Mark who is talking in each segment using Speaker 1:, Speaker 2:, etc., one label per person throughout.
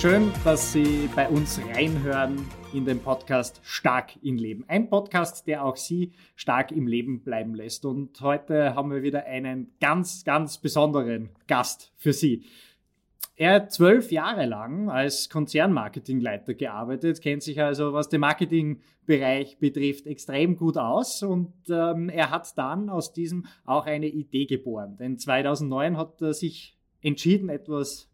Speaker 1: Schön, dass Sie bei uns reinhören in den Podcast Stark im Leben. Ein Podcast, der auch Sie stark im Leben bleiben lässt. Und heute haben wir wieder einen ganz, ganz besonderen Gast für Sie. Er hat zwölf Jahre lang als Konzernmarketingleiter gearbeitet, kennt sich also, was den Marketingbereich betrifft, extrem gut aus und ähm, er hat dann aus diesem auch eine Idee geboren. Denn 2009 hat er sich entschieden, etwas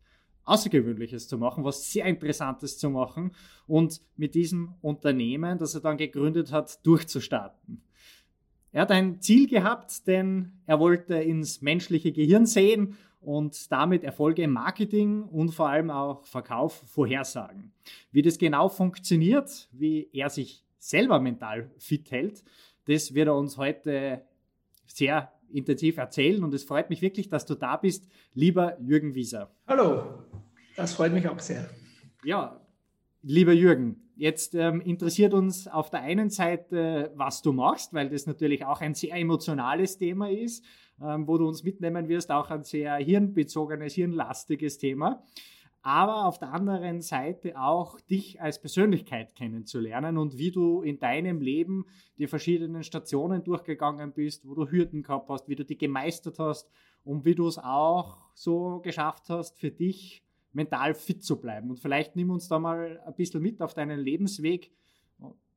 Speaker 1: Außergewöhnliches zu machen, was sehr Interessantes zu machen und mit diesem Unternehmen, das er dann gegründet hat, durchzustarten. Er hat ein Ziel gehabt, denn er wollte ins menschliche Gehirn sehen und damit Erfolge im Marketing und vor allem auch Verkauf vorhersagen. Wie das genau funktioniert, wie er sich selber mental fit hält, das wird er uns heute sehr intensiv erzählen und es freut mich wirklich, dass du da bist, lieber Jürgen Wieser.
Speaker 2: Hallo, das freut mich auch sehr.
Speaker 1: Ja, lieber Jürgen, jetzt ähm, interessiert uns auf der einen Seite, was du machst, weil das natürlich auch ein sehr emotionales Thema ist, ähm, wo du uns mitnehmen wirst, auch ein sehr hirnbezogenes, hirnlastiges Thema aber auf der anderen Seite auch dich als Persönlichkeit kennenzulernen und wie du in deinem Leben die verschiedenen Stationen durchgegangen bist, wo du Hürden gehabt hast, wie du die gemeistert hast und wie du es auch so geschafft hast, für dich mental fit zu bleiben. Und vielleicht nimm uns da mal ein bisschen mit auf deinen Lebensweg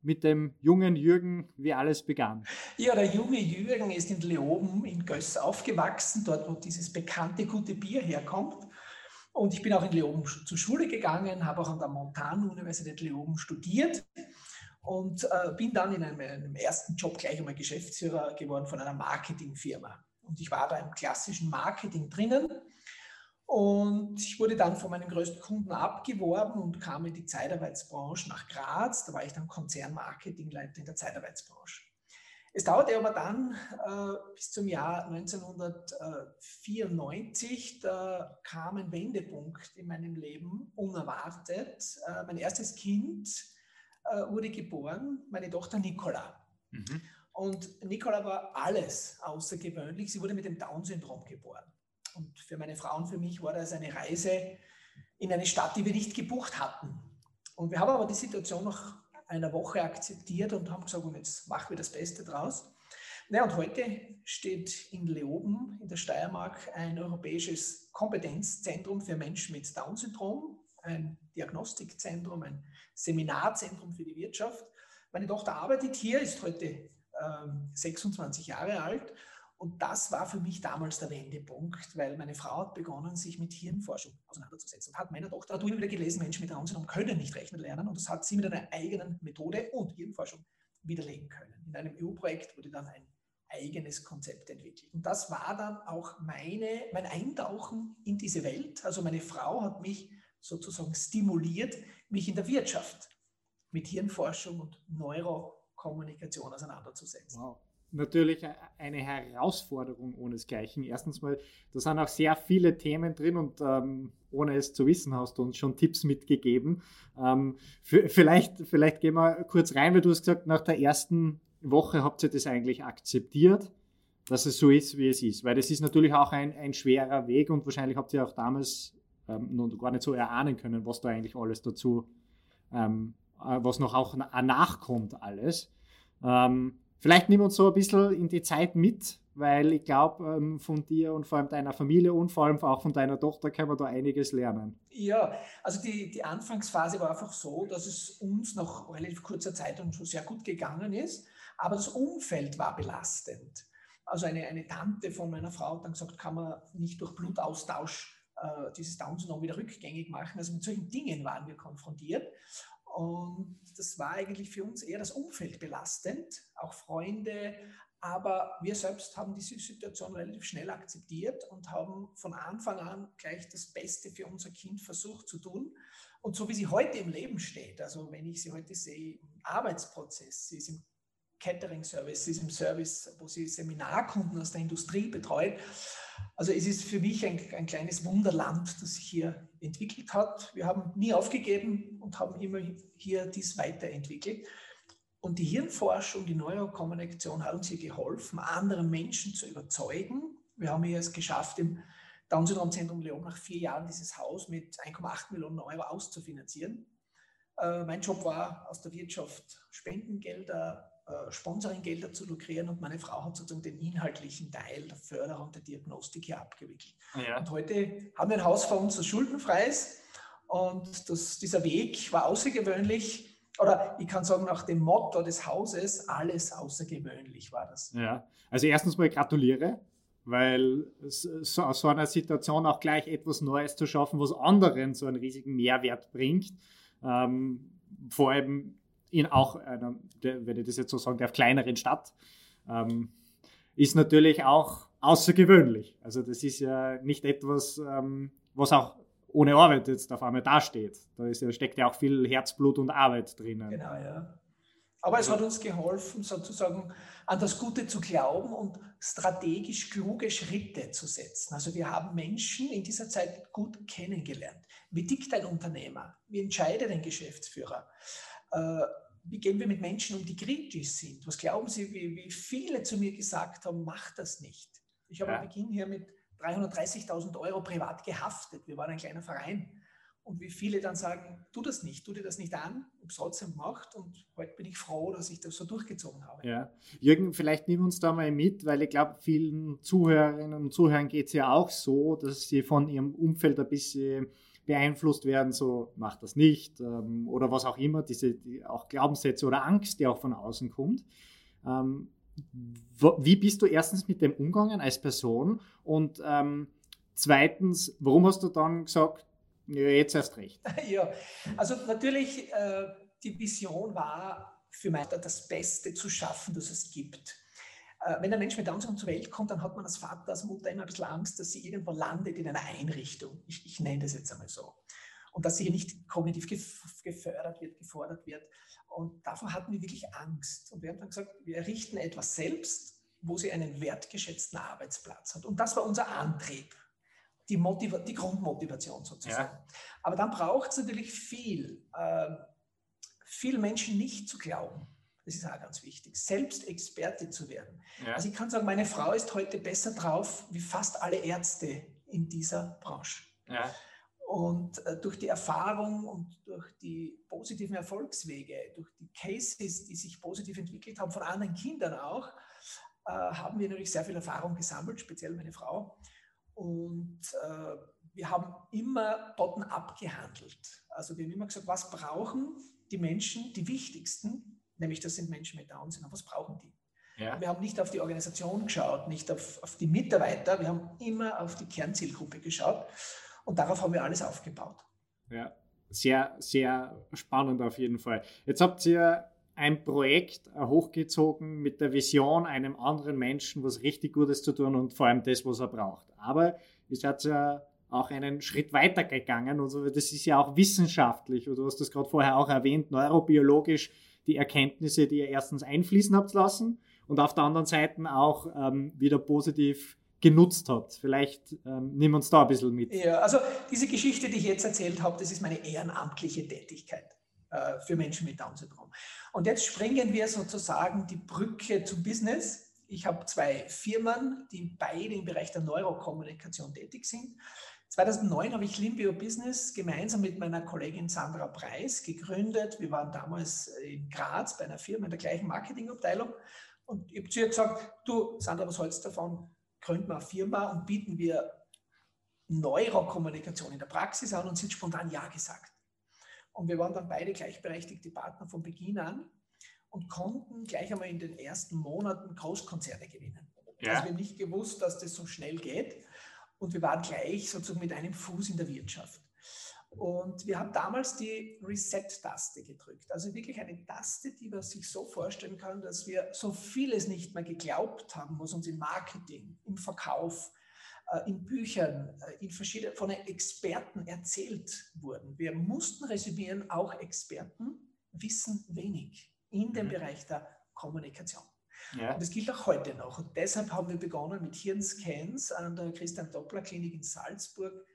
Speaker 1: mit dem jungen Jürgen, wie alles begann.
Speaker 2: Ja, der junge Jürgen ist in Leoben in Göss aufgewachsen, dort wo dieses bekannte gute Bier herkommt. Und ich bin auch in Leoben zur Schule gegangen, habe auch an der Montan-Universität Leoben studiert und äh, bin dann in einem, einem, ersten Job gleich einmal Geschäftsführer geworden von einer Marketingfirma. Und ich war da im klassischen Marketing drinnen. Und ich wurde dann von meinen größten Kunden abgeworben und kam in die Zeitarbeitsbranche nach Graz. Da war ich dann Konzernmarketingleiter in der Zeitarbeitsbranche. Es dauerte aber dann äh, bis zum Jahr 1994, da kam ein Wendepunkt in meinem Leben, unerwartet. Äh, mein erstes Kind äh, wurde geboren, meine Tochter Nicola. Mhm. Und Nicola war alles außergewöhnlich. Sie wurde mit dem Down-Syndrom geboren. Und für meine Frau und für mich war das eine Reise in eine Stadt, die wir nicht gebucht hatten. Und wir haben aber die Situation noch einer Woche akzeptiert und haben gesagt, jetzt machen wir das Beste draus. Ja, und heute steht in Leoben in der Steiermark ein europäisches Kompetenzzentrum für Menschen mit Down-Syndrom, ein Diagnostikzentrum, ein Seminarzentrum für die Wirtschaft. Meine Tochter arbeitet hier, ist heute ähm, 26 Jahre alt und das war für mich damals der Wendepunkt, weil meine Frau hat begonnen, sich mit Hirnforschung auseinanderzusetzen und hat meiner Tochter hat wieder gelesen, Menschen mit Down-Syndrom können nicht rechnen lernen und das hat sie mit einer eigenen Methode und Hirnforschung widerlegen können. In einem EU-Projekt wurde dann ein eigenes Konzept entwickelt. Und das war dann auch meine, mein Eintauchen in diese Welt. Also meine Frau hat mich sozusagen stimuliert, mich in der Wirtschaft mit Hirnforschung und Neurokommunikation auseinanderzusetzen.
Speaker 1: Wow natürlich eine Herausforderung ohnesgleichen. Erstens mal, da sind auch sehr viele Themen drin und ähm, ohne es zu wissen, hast du uns schon Tipps mitgegeben. Ähm, vielleicht, vielleicht gehen wir kurz rein, weil du hast gesagt, nach der ersten Woche habt ihr das eigentlich akzeptiert, dass es so ist, wie es ist. Weil das ist natürlich auch ein, ein schwerer Weg und wahrscheinlich habt ihr auch damals ähm, noch gar nicht so erahnen können, was da eigentlich alles dazu, ähm, äh, was noch auch nachkommt alles. Ähm, Vielleicht nimm uns so ein bisschen in die Zeit mit, weil ich glaube, ähm, von dir und vor allem deiner Familie und vor allem auch von deiner Tochter können wir da einiges lernen.
Speaker 2: Ja, also die, die Anfangsphase war einfach so, dass es uns nach relativ kurzer Zeit und schon sehr gut gegangen ist, aber das Umfeld war belastend. Also eine, eine Tante von meiner Frau hat dann gesagt, kann man nicht durch Blutaustausch äh, dieses Down-Syndrom wieder rückgängig machen. Also mit solchen Dingen waren wir konfrontiert. Und das war eigentlich für uns eher das Umfeld belastend, auch Freunde. Aber wir selbst haben diese Situation relativ schnell akzeptiert und haben von Anfang an gleich das Beste für unser Kind versucht zu tun. Und so wie sie heute im Leben steht, also wenn ich sie heute sehe im Arbeitsprozess, sie ist im Catering-Service, im Service, wo sie Seminarkunden aus der Industrie betreut, also es ist für mich ein, ein, kleines Wunderland, das sich hier entwickelt hat. Wir haben nie aufgegeben und haben immer hier dies weiterentwickelt. Und die Hirnforschung, die Neurokommunikation hat uns hier geholfen, andere Menschen zu überzeugen. Wir haben hier es geschafft, im Down-Syndrom-Zentrum Leon nach vier Jahren dieses Haus mit 1,8 Millionen Euro auszufinanzieren. Äh, mein Job war, aus der Wirtschaft Spendengelder, Sponsoringgelder zu lukrieren und meine Frau hat sozusagen den inhaltlichen Teil der Förderung der Diagnostik hier abgewickelt. Ja. Und heute haben wir ein Haus vor uns, das schuldenfrei ist und das, dieser Weg war außergewöhnlich oder ich kann sagen, nach dem Motto des Hauses, alles außergewöhnlich war das.
Speaker 1: Ja, also erstens mal gratuliere, weil so, aus so einer Situation auch gleich etwas Neues zu schaffen, was anderen so einen riesigen Mehrwert bringt, ähm, vor allem in auch einer, wenn ich das jetzt so sagen darf, kleineren Stadt, ähm, ist natürlich auch außergewöhnlich. Also das ist ja nicht etwas, ähm, was auch ohne Arbeit jetzt auf einmal dasteht. Da ist, steckt ja auch viel Herzblut und Arbeit drinnen.
Speaker 2: Genau, ja. Aber es hat uns geholfen, sozusagen an das Gute zu glauben und strategisch kluge Schritte zu setzen. Also wir haben Menschen in dieser Zeit gut kennengelernt. Wie tickt ein Unternehmer? Wie entscheidet ein Geschäftsführer? Äh, wie gehen wir mit Menschen um, die kritisch sind? Was glauben Sie, wie, wie viele zu mir gesagt haben, mach das nicht? Ich habe ja. am Beginn hier mit 330.000 Euro privat gehaftet. Wir waren ein kleiner Verein. Und wie viele dann sagen, tu das nicht, tu dir das nicht an, habe es trotzdem gemacht und heute bin ich froh, dass ich das so durchgezogen habe.
Speaker 1: Ja. Jürgen, vielleicht nimm uns da mal mit, weil ich glaube, vielen Zuhörerinnen und Zuhörern geht es ja auch so, dass sie von ihrem Umfeld ein bisschen beeinflusst werden, so mach das nicht ähm, oder was auch immer, diese die auch Glaubenssätze oder Angst, die auch von außen kommt. Ähm, wie bist du erstens mit dem umgegangen als Person und ähm, zweitens, warum hast du dann gesagt, ja, jetzt erst recht?
Speaker 2: Ja, also natürlich, äh, die Vision war für mich das Beste zu schaffen, das es gibt. Äh, wenn ein Mensch mit Down Syndrom zur Welt kommt, dann hat man als Vater, als Mutter immer ein bisschen Angst, dass sie irgendwo landet in einer Einrichtung. Ich, ich nenne das jetzt einmal so. Und dass sie hier nicht kognitiv gefördert wird, gefordert wird. Und davor hatten wir wirklich Angst. Und wir haben dann gesagt, wir errichten etwas selbst, wo sie einen wertgeschätzten Arbeitsplatz hat. Und das war unser Antrieb, die, Motiva die Grundmotivation sozusagen. Ja. Aber dann braucht es natürlich viel, äh, viel Menschen nicht zu glauben. Das ist auch ganz wichtig, selbst Experte zu werden. Ja. Also ich kann sagen, meine Frau ist heute besser drauf wie fast alle Ärzte in dieser Branche. Ja. Und äh, durch die Erfahrung und durch die positiven Erfolgswege, durch die Cases, die sich positiv entwickelt haben, von anderen Kindern auch, äh, haben wir natürlich sehr viel Erfahrung gesammelt, speziell meine Frau. Und äh, wir haben immer bottom-up gehandelt. Also wir haben immer gesagt, was brauchen die Menschen, die wichtigsten, nämlich das sind Menschen mit Down-Syndrom, was brauchen die? Ja. Wir haben nicht auf die Organisation geschaut, nicht auf, auf die Mitarbeiter, wir haben immer auf die Kernzielgruppe geschaut. Und darauf haben wir alles aufgebaut.
Speaker 1: Ja, sehr, sehr spannend auf jeden Fall. Jetzt habt ihr ein Projekt hochgezogen mit der Vision, einem anderen Menschen was richtig Gutes zu tun und vor allem das, was er braucht. Aber ihr seid ja auch einen Schritt weiter gegangen. Also das ist ja auch wissenschaftlich, und du hast das gerade vorher auch erwähnt, neurobiologisch die Erkenntnisse, die ihr erstens einfließen habt lassen und auf der anderen Seite auch ähm, wieder positiv genutzt habt. Vielleicht ähm, nimm uns da ein bisschen mit.
Speaker 2: Ja, also diese Geschichte, die ich jetzt erzählt habe, das ist meine ehrenamtliche Tätigkeit äh, für Menschen mit Down-Syndrom. Und jetzt springen wir sozusagen die Brücke zum Business. Ich habe zwei Firmen, die beide im Bereich der Neurokommunikation tätig sind. 2009 habe ich Limbio Business gemeinsam mit meiner Kollegin Sandra Preis gegründet. Wir waren damals in Graz bei einer Firma in der gleichen Marketingabteilung. Und ich habe zu ihr gesagt, du Sandra, was hältst du davon? gründen wir eine Firma und bieten wir Neurokommunikation in der Praxis an und sind spontan Ja gesagt. Und wir waren dann beide gleichberechtigte Partner von Beginn an und konnten gleich einmal in den ersten Monaten Großkonzerne gewinnen. Ja. Also wir haben nicht gewusst, dass das so schnell geht und wir waren gleich sozusagen mit einem Fuß in der Wirtschaft. Und wir haben damals die Reset-Taste gedrückt. Also wirklich eine Taste, die man sich so vorstellen kann, dass wir so vieles nicht mehr geglaubt haben, was uns im Marketing, im Verkauf, äh, in Büchern, äh, in verschiedenen, von Experten erzählt wurden. Wir mussten resümieren, auch Experten wissen wenig in dem mhm. Bereich der Kommunikation. Ja. Und das gilt auch heute noch. Und deshalb haben wir begonnen mit Hirnscans an der Christian Doppler Klinik in Salzburg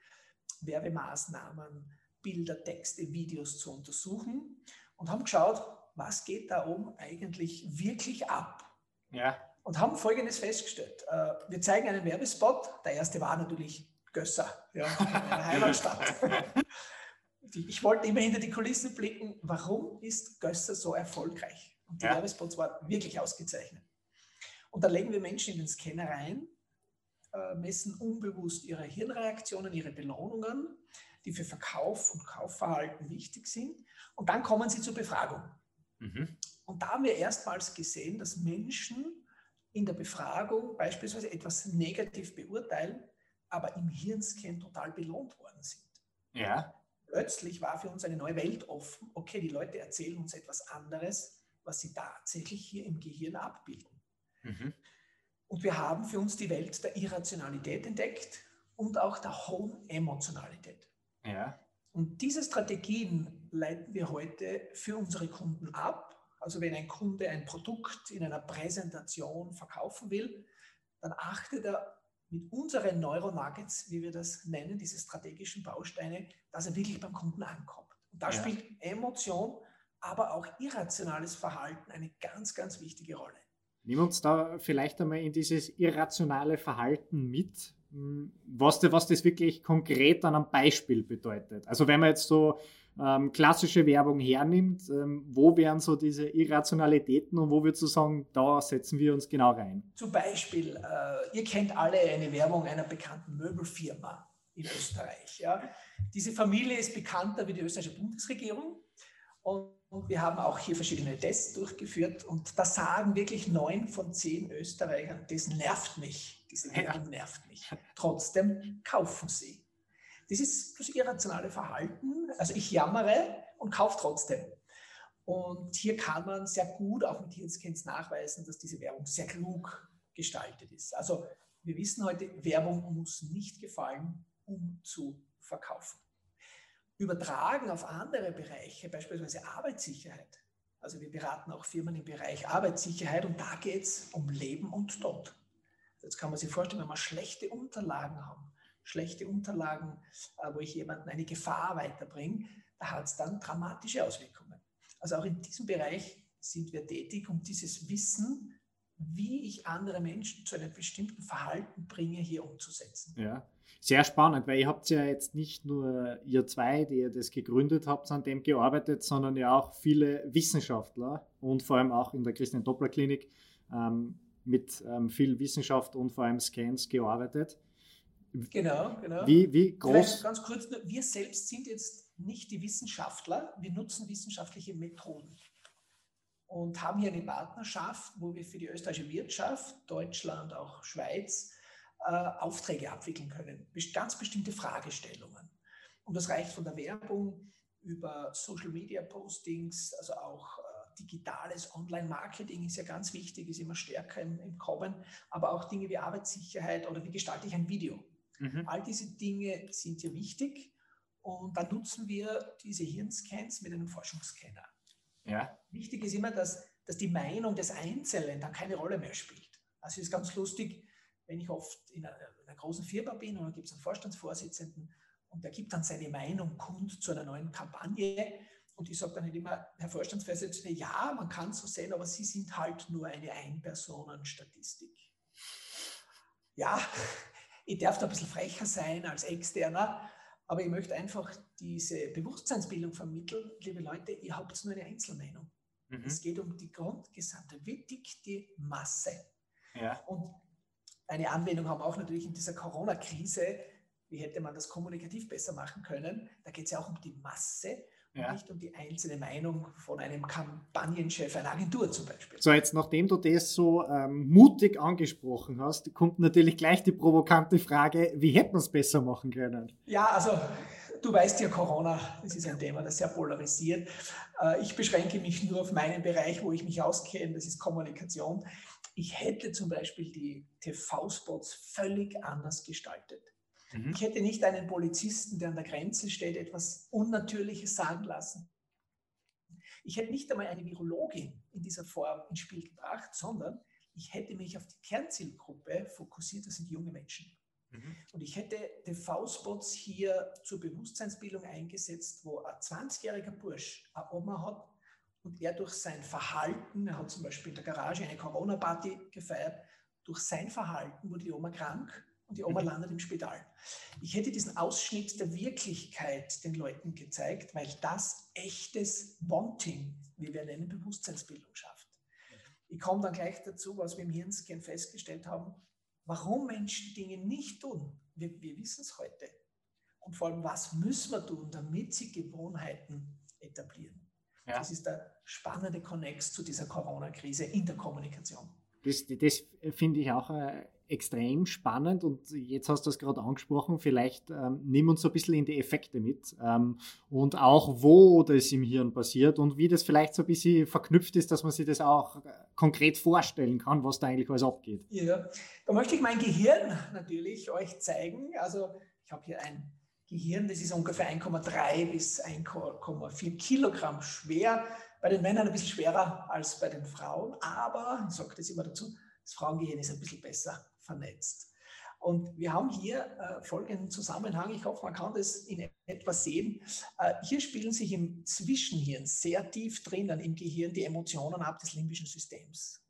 Speaker 2: Werbemaßnahmen, Bilder, Texte, Videos zu untersuchen und haben geschaut, was geht da oben eigentlich wirklich ab. Ja. Und haben Folgendes festgestellt. Äh, wir zeigen einen Werbespot. Der erste war natürlich Gösser, ja, meine Heimatstadt. ich wollte immer hinter die Kulissen blicken, warum ist Gösser so erfolgreich? Und die ja. Werbespots waren wirklich ausgezeichnet. Und da legen wir Menschen in den Scanner rein, äh, messen unbewusst ihre Hirnreaktionen, ihre Belohnungen, die für Verkauf und Kaufverhalten wichtig sind. Und dann kommen sie zur Befragung. Mhm. Und da haben wir erstmals gesehen, dass Menschen in der Befragung beispielsweise etwas negativ beurteilen, aber im Hirnscan total belohnt worden sind.
Speaker 1: Ja.
Speaker 2: Plötzlich war für uns eine neue Welt offen. Okay, die Leute erzählen uns etwas anderes, was sie tatsächlich hier im Gehirn abbilden. Mhm. Und wir haben für uns die Welt der Irrationalität entdeckt und auch der hohen Emotionalität.
Speaker 1: Ja.
Speaker 2: Und diese Strategien leiten wir heute für unsere Kunden ab. Also wenn ein Kunde ein Produkt in einer Präsentation verkaufen will, dann achtet er mit unseren Neuronuggets, wie wir das nennen, diese strategischen Bausteine, dass er wirklich beim Kunden ankommt. Und da ja. spielt Emotion, aber auch irrationales Verhalten eine ganz, ganz wichtige Rolle.
Speaker 1: Nimm uns da vielleicht einmal in dieses irrationale Verhalten mit, hm, was, was das wirklich konkret dann am Beispiel bedeutet. Also wenn man jetzt so ähm, klassische Werbung hernimmt, ähm, wo wären so diese Irrationalitäten und wo würdest du sagen, da setzen wir uns genau rein?
Speaker 2: Zum Beispiel, äh, ihr kennt alle eine Werbung einer bekannten Möbelfirma in Österreich. Ja? Diese Familie ist bekannter wie die österreichische Bundesregierung und und wir haben auch hier verschiedene Tests durchgeführt und da sagen wirklich neun von zehn Österreichern, das nervt mich, diese Werbung nervt mich. Trotzdem kaufen sie. Das ist das irrationale Verhalten. Also ich jammere und kaufe trotzdem. Und hier kann man sehr gut auch mit Hirnscans nachweisen, dass diese Werbung sehr klug gestaltet ist. Also wir wissen heute, Werbung muss nicht gefallen, um zu verkaufen übertragen auf andere Bereiche, beispielsweise Arbeitssicherheit. Also wir beraten auch Firmen im Bereich Arbeitssicherheit und da geht es um Leben und Tod. Jetzt kann man sich vorstellen, wenn wir schlechte Unterlagen haben, schlechte Unterlagen, äh, wo ich jemanden eine Gefahr weiterbringe, da hat es dann dramatische Auswirkungen. Also auch in diesem Bereich sind wir tätig, um dieses Wissen, wie ich andere Menschen zu einem bestimmten Verhalten bringe, hier umzusetzen.
Speaker 1: Ja, sehr spannend, weil ihr habt ja jetzt nicht nur ihr zwei, die ihr das gegründet habt, an dem gearbeitet, sondern ja auch viele Wissenschaftler und vor allem auch in der Christian Doppler Klinik ähm, mit ähm, viel Wissenschaft und vor allem Scans gearbeitet.
Speaker 2: Genau, genau.
Speaker 1: Wie, wie groß? Vielleicht
Speaker 2: ganz kurz, wir selbst sind jetzt nicht die Wissenschaftler, wir nutzen wissenschaftliche Methoden und haben hier eine Partnerschaft, wo wir für die österreichische Wirtschaft, Deutschland, auch Schweiz, äh, Aufträge abwickeln können. Ganz bestimmte Fragestellungen. Und das reicht von der Werbung über Social Media Postings, also auch äh, digitales Online-Marketing ist ja ganz wichtig, ist immer stärker im, im, Kommen, aber auch Dinge wie Arbeitssicherheit oder wie gestalte ich ein Video. Mhm. All diese Dinge sind hier wichtig und dann nutzen wir diese Hirnscans mit einem Forschungsscanner.
Speaker 1: Ja.
Speaker 2: Wichtig ist immer, dass, dass die Meinung des Einzelnen dann keine Rolle mehr spielt. Also es ist ganz lustig, wenn ich oft in einer, in einer großen Firma bin und dann gibt es einen Vorstandsvorsitzenden und der gibt dann seine Meinung kund zu einer neuen Kampagne und ich sage dann halt immer, Herr Vorstandsvorsitzender, ja, man kann so sehen, aber Sie sind halt nur eine Ein-Personen-Statistik. Ja, ich darf da ein bisschen frecher sein als Externer, aber ich möchte einfach diese Bewusstseinsbildung vermitteln. Liebe Leute, ihr habt nur eine Einzelmeinung. Mhm. Es geht um die Grundgesamte. Wie dick die Masse?
Speaker 1: Ja.
Speaker 2: Und eine Anwendung haben auch natürlich in dieser Corona-Krise. Wie hätte man das kommunikativ besser machen können? Da geht es ja auch um die Masse ja. und nicht um die einzelne Meinung von einem Kampagnenchef einer Agentur zum Beispiel.
Speaker 1: So, jetzt nachdem du das so ähm, mutig angesprochen hast, kommt natürlich gleich die provokante Frage, wie hätten wir es besser machen können?
Speaker 2: Ja, also du weißt ja, Corona, das ist ein Thema, das sehr polarisiert. Äh, ich beschränke mich nur auf meinen Bereich, wo ich mich auskenne, das ist Kommunikation. Ich hätte zum Beispiel die TV-Spots völlig anders gestaltet. Mhm. Ich hätte nicht einen Polizisten, der an der Grenze steht, etwas Unnatürliches sagen lassen. Ich hätte nicht einmal eine Virologin in dieser Form ins Spiel gebracht, sondern ich hätte mich auf die Kernzielgruppe fokussiert, das sind junge Menschen. Mhm. Und ich hätte TV-Spots hier zur Bewusstseinsbildung eingesetzt, wo ein 20-jähriger Bursch eine Oma hat, und er durch sein Verhalten, er hat zum Beispiel in der Garage eine Corona-Party gefeiert, durch sein Verhalten wurde die Oma krank und die Oma mhm. landet im Spital. Ich hätte diesen Ausschnitt der Wirklichkeit den Leuten gezeigt, weil das echtes Wanting, wie wir nennen, Bewusstseinsbildung schafft. Ich komme dann gleich dazu, was wir im Hirnscan festgestellt haben, warum Menschen Dinge nicht tun. Wir, wir wissen es heute. Und vor allem, was müssen wir tun, damit sie Gewohnheiten etablieren. Ja. Das ist der spannende Connex zu dieser Corona-Krise in der Kommunikation.
Speaker 1: Das, das finde ich auch äh, extrem spannend und jetzt hast du es gerade angesprochen, vielleicht ähm, nimm uns so ein bisschen in die Effekte mit ähm, und auch wo das im Hirn passiert und wie das vielleicht so ein bisschen verknüpft ist, dass man sich das auch äh, konkret vorstellen kann, was da eigentlich alles abgeht.
Speaker 2: Ja, da möchte ich mein Gehirn natürlich euch zeigen. Also ich habe hier ein Gehirn, das ist ungefähr 1,3 bis 1,4 Kilogramm schwer. Bei den Männern ein bisschen schwerer als bei den Frauen, aber, ich sage das immer dazu, das Frauengehirn ist ein bisschen besser vernetzt. Und wir haben hier äh, folgenden Zusammenhang. Ich hoffe, man kann das in etwa sehen. Äh, hier spielen sich im Zwischenhirn sehr tief drinnen im Gehirn die Emotionen ab des limbischen Systems.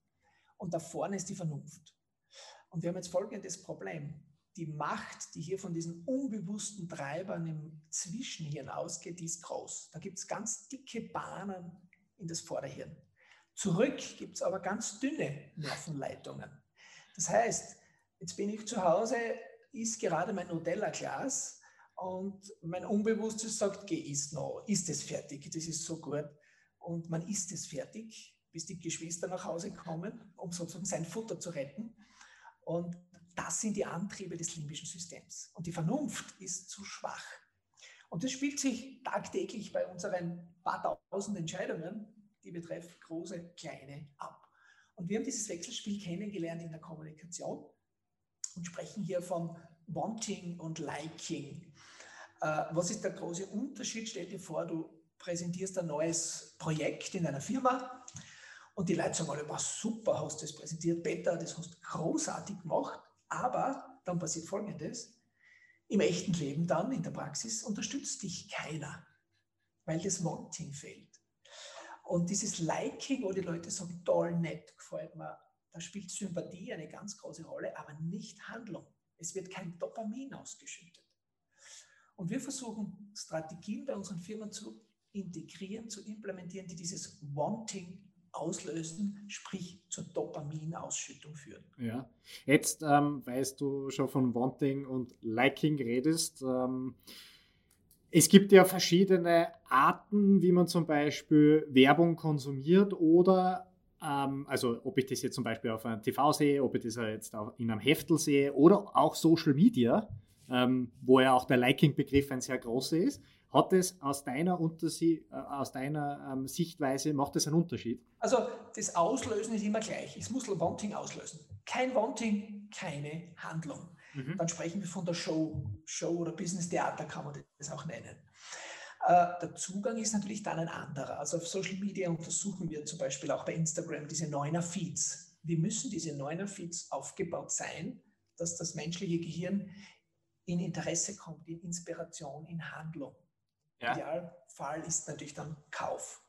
Speaker 2: Und da vorne ist die Vernunft. Und wir haben jetzt folgendes Problem die Macht, die hier von diesen unbewussten Treibern im Zwischenhirn ausgeht, die ist groß. Da gibt es ganz dicke Bahnen in das Vorderhirn. Zurück gibt es aber ganz dünne Nervenleitungen. Das heißt, jetzt bin ich zu Hause, ist gerade mein Nutella-Glas und mein Unbewusstes sagt, geh, isst noch, ist es fertig, das ist so gut. Und man isst es fertig, bis die Geschwister nach Hause kommen, um sozusagen sein Futter zu retten. Und das sind die Antriebe des limbischen Systems. Und die Vernunft ist zu schwach. Und das spielt sich tagtäglich bei unseren paar tausend Entscheidungen, die betreffen große, kleine, ab. Und wir haben dieses Wechselspiel kennengelernt in der Kommunikation und sprechen hier von Wanting und Liking. Äh, was ist der große Unterschied? Stell dir vor, du präsentierst ein neues Projekt in einer Firma und die Leute sagen alle, super, hast du das präsentiert, Peter, das hast du großartig gemacht. Aber dann passiert Folgendes. Im echten Leben dann, in der Praxis, unterstützt dich keiner, weil das Wanting fehlt. Und dieses Liking, wo die Leute sagen, toll, nett, gefällt mir, da spielt Sympathie eine ganz große Rolle, aber nicht Handlung. Es wird kein Dopamin ausgeschüttet. Und wir versuchen Strategien bei unseren Firmen zu integrieren, zu implementieren, die dieses Wanting auslösen, sprich zur Dopaminausschüttung führen.
Speaker 1: Ja, jetzt ähm, weißt du schon von Wanting und Liking redest. Ähm, es gibt ja verschiedene Arten, wie man zum Beispiel Werbung konsumiert oder ähm, also ob ich das jetzt zum Beispiel auf einem TV sehe, ob ich das jetzt in einem Heftel sehe oder auch Social Media, ähm, wo ja auch der Liking-Begriff ein sehr großer ist. Hat es aus deiner, Untersie äh, aus deiner ähm, Sichtweise, macht es einen Unterschied?
Speaker 2: Also das Auslösen ist immer gleich. Ich muss Wanting auslösen. Kein Wanting, keine Handlung. Mhm. Dann sprechen wir von der Show. Show oder Business Theater kann man das auch nennen. Äh, der Zugang ist natürlich dann ein anderer. Also auf Social Media untersuchen wir zum Beispiel auch bei Instagram diese Neuner Feeds. Wie müssen diese Neuner Feeds aufgebaut sein, dass das menschliche Gehirn in Interesse kommt, in Inspiration, in Handlung. Ja. Idealfall ist natürlich dann Kauf.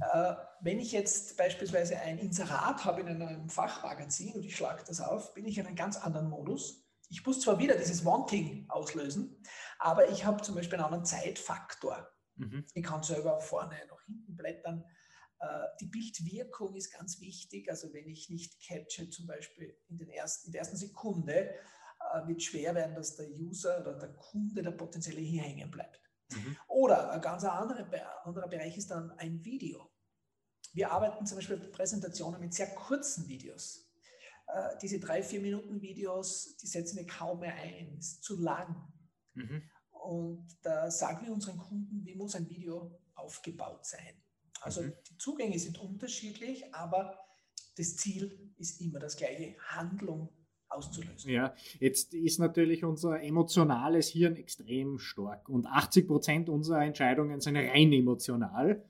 Speaker 2: Äh, wenn ich jetzt beispielsweise ein Inserat habe in einem Fachmagazin und ich schlage das auf, bin ich in einem ganz anderen Modus. Ich muss zwar wieder dieses Wanting auslösen, aber ich habe zum Beispiel einen anderen Zeitfaktor. Mhm. Ich kann selber vorne nach hinten blättern. Äh, die Bildwirkung ist ganz wichtig. Also wenn ich nicht capture, zum Beispiel in, den ersten, in der ersten Sekunde, äh, wird schwer werden, dass der User oder der Kunde, der potenzielle hier hängen bleibt. Mhm. Oder ein ganz anderer, anderer Bereich ist dann ein Video. Wir arbeiten zum Beispiel bei Präsentationen mit sehr kurzen Videos. Äh, diese drei, vier Minuten Videos, die setzen wir kaum mehr ein, ist zu lang. Mhm. Und da sagen wir unseren Kunden, wie muss ein Video aufgebaut sein. Also mhm. die Zugänge sind unterschiedlich, aber das Ziel ist immer das gleiche, Handlung auszulösen.
Speaker 1: Ja, jetzt ist natürlich unser emotionales Hirn extrem stark und 80 Prozent unserer Entscheidungen sind rein emotional